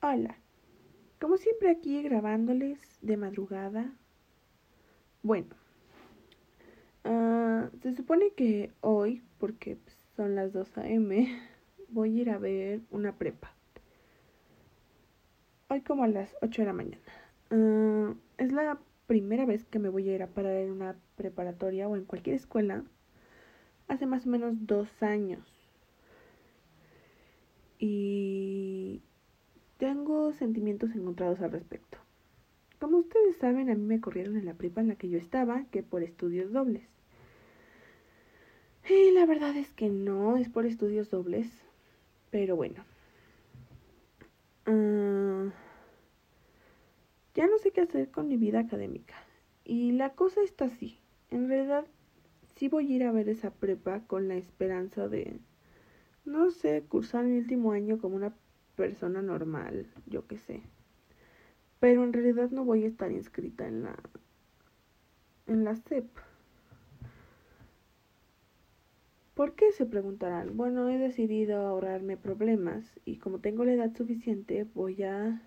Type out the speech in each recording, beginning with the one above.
Hola, como siempre aquí grabándoles de madrugada. Bueno, ah, se supone que hoy, porque pues, son las 2 a.m., voy a ir a ver una prepa. Hoy como a las 8 de la mañana. Ah, es la primera vez que me voy a ir a parar en una preparatoria o en cualquier escuela. Hace más o menos dos años. Y sentimientos encontrados al respecto. Como ustedes saben, a mí me corrieron en la prepa en la que yo estaba, que por estudios dobles. Y la verdad es que no es por estudios dobles, pero bueno. Uh, ya no sé qué hacer con mi vida académica. Y la cosa está así. En realidad, sí voy a ir a ver esa prepa con la esperanza de, no sé, cursar mi último año como una persona normal, yo qué sé. Pero en realidad no voy a estar inscrita en la en la CEP. ¿Por qué? se preguntarán. Bueno, he decidido ahorrarme problemas y como tengo la edad suficiente voy a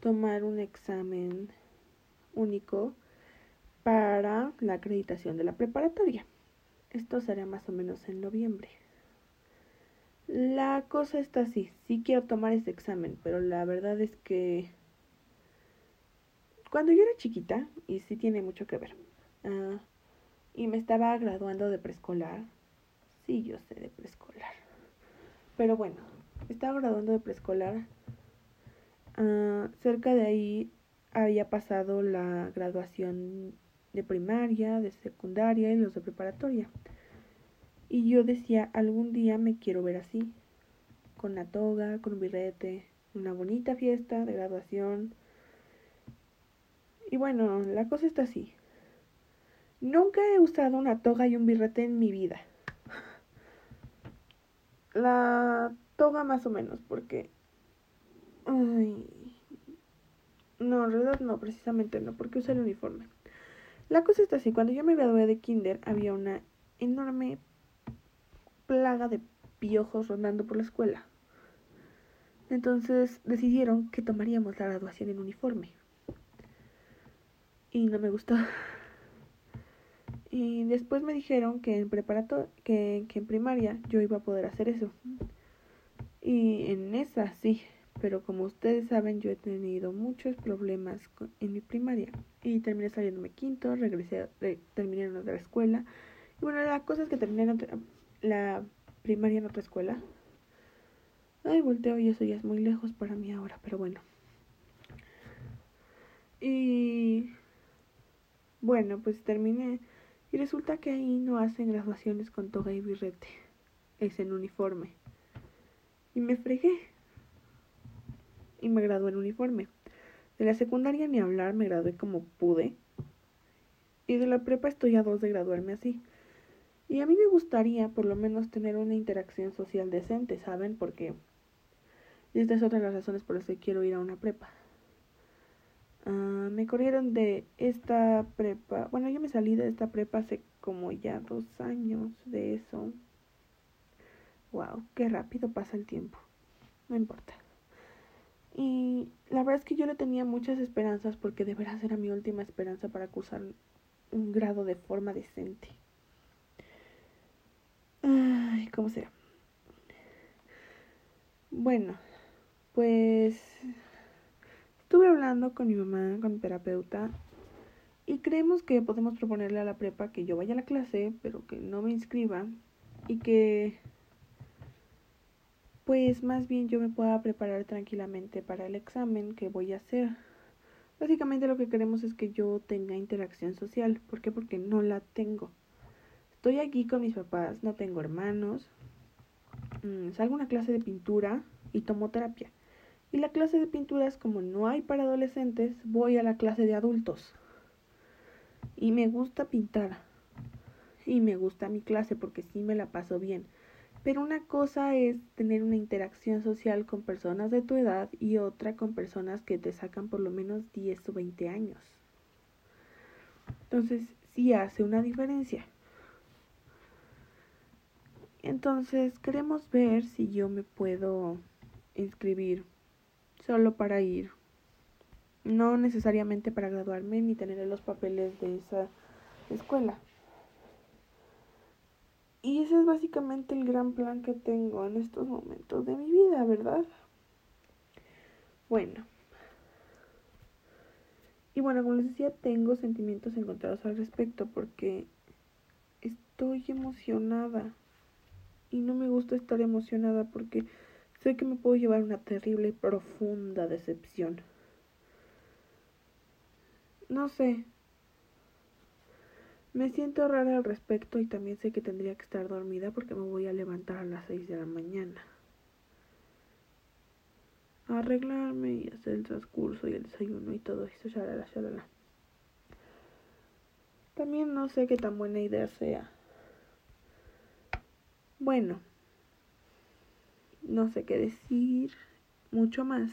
tomar un examen único para la acreditación de la preparatoria. Esto será más o menos en noviembre. La cosa está así, sí quiero tomar ese examen, pero la verdad es que cuando yo era chiquita, y sí tiene mucho que ver, uh, y me estaba graduando de preescolar, sí yo sé de preescolar, pero bueno, estaba graduando de preescolar, uh, cerca de ahí había pasado la graduación de primaria, de secundaria y los de preparatoria. Y yo decía, algún día me quiero ver así, con la toga, con un birrete, una bonita fiesta de graduación. Y bueno, la cosa está así. Nunca he usado una toga y un birrete en mi vida. La toga más o menos, porque... Ay... No, en realidad no, precisamente no, porque usé el uniforme. La cosa está así, cuando yo me gradué de kinder había una enorme plaga de piojos rondando por la escuela. Entonces decidieron que tomaríamos la graduación en uniforme. Y no me gustó. Y después me dijeron que en preparato que, en primaria yo iba a poder hacer eso. Y en esa sí, pero como ustedes saben yo he tenido muchos problemas en mi primaria y terminé saliéndome quinto, regresé, terminé en otra escuela. Y bueno, la cosa es que terminé la primaria en otra escuela. Ay, volteo y eso ya es muy lejos para mí ahora, pero bueno. Y bueno, pues terminé. Y resulta que ahí no hacen graduaciones con toga y birrete. Es en uniforme. Y me fregué. Y me gradué en uniforme. De la secundaria ni hablar, me gradué como pude. Y de la prepa estoy a dos de graduarme así. Y a mí me gustaría por lo menos tener una interacción social decente, ¿saben? Porque esta es otra de las razones por las que quiero ir a una prepa. Uh, me corrieron de esta prepa. Bueno, yo me salí de esta prepa hace como ya dos años de eso. Wow, qué rápido pasa el tiempo. No importa. Y la verdad es que yo le tenía muchas esperanzas porque de veras era mi última esperanza para cursar un grado de forma decente. Ay, ¿cómo será? Bueno, pues estuve hablando con mi mamá, con mi terapeuta, y creemos que podemos proponerle a la prepa que yo vaya a la clase, pero que no me inscriba, y que pues más bien yo me pueda preparar tranquilamente para el examen que voy a hacer. Básicamente lo que queremos es que yo tenga interacción social. ¿Por qué? Porque no la tengo. Estoy aquí con mis papás, no tengo hermanos. Mm, salgo a una clase de pintura y tomo terapia. Y la clase de pinturas, como no hay para adolescentes, voy a la clase de adultos. Y me gusta pintar. Y me gusta mi clase porque sí me la paso bien. Pero una cosa es tener una interacción social con personas de tu edad y otra con personas que te sacan por lo menos 10 o 20 años. Entonces, sí hace una diferencia. Entonces, queremos ver si yo me puedo inscribir solo para ir. No necesariamente para graduarme ni tener los papeles de esa escuela. Y ese es básicamente el gran plan que tengo en estos momentos de mi vida, ¿verdad? Bueno. Y bueno, como les decía, tengo sentimientos encontrados al respecto porque estoy emocionada. Y no me gusta estar emocionada porque sé que me puedo llevar una terrible y profunda decepción. No sé. Me siento rara al respecto y también sé que tendría que estar dormida porque me voy a levantar a las 6 de la mañana. Arreglarme y hacer el transcurso y el desayuno y todo eso, shalala, shalala. También no sé qué tan buena idea sea. Bueno, no sé qué decir mucho más.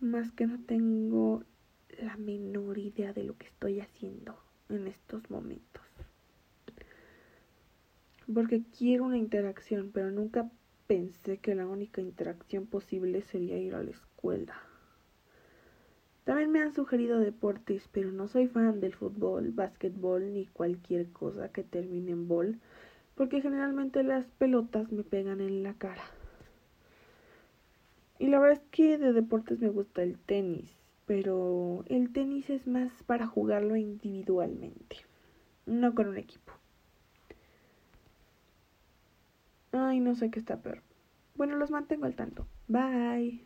Más que no tengo la menor idea de lo que estoy haciendo en estos momentos. Porque quiero una interacción, pero nunca pensé que la única interacción posible sería ir a la escuela. También me han sugerido deportes, pero no soy fan del fútbol, básquetbol ni cualquier cosa que termine en bol, porque generalmente las pelotas me pegan en la cara. Y la verdad es que de deportes me gusta el tenis pero el tenis es más para jugarlo individualmente, no con un equipo. Ay, no sé qué está peor. Bueno, los mantengo al tanto. Bye.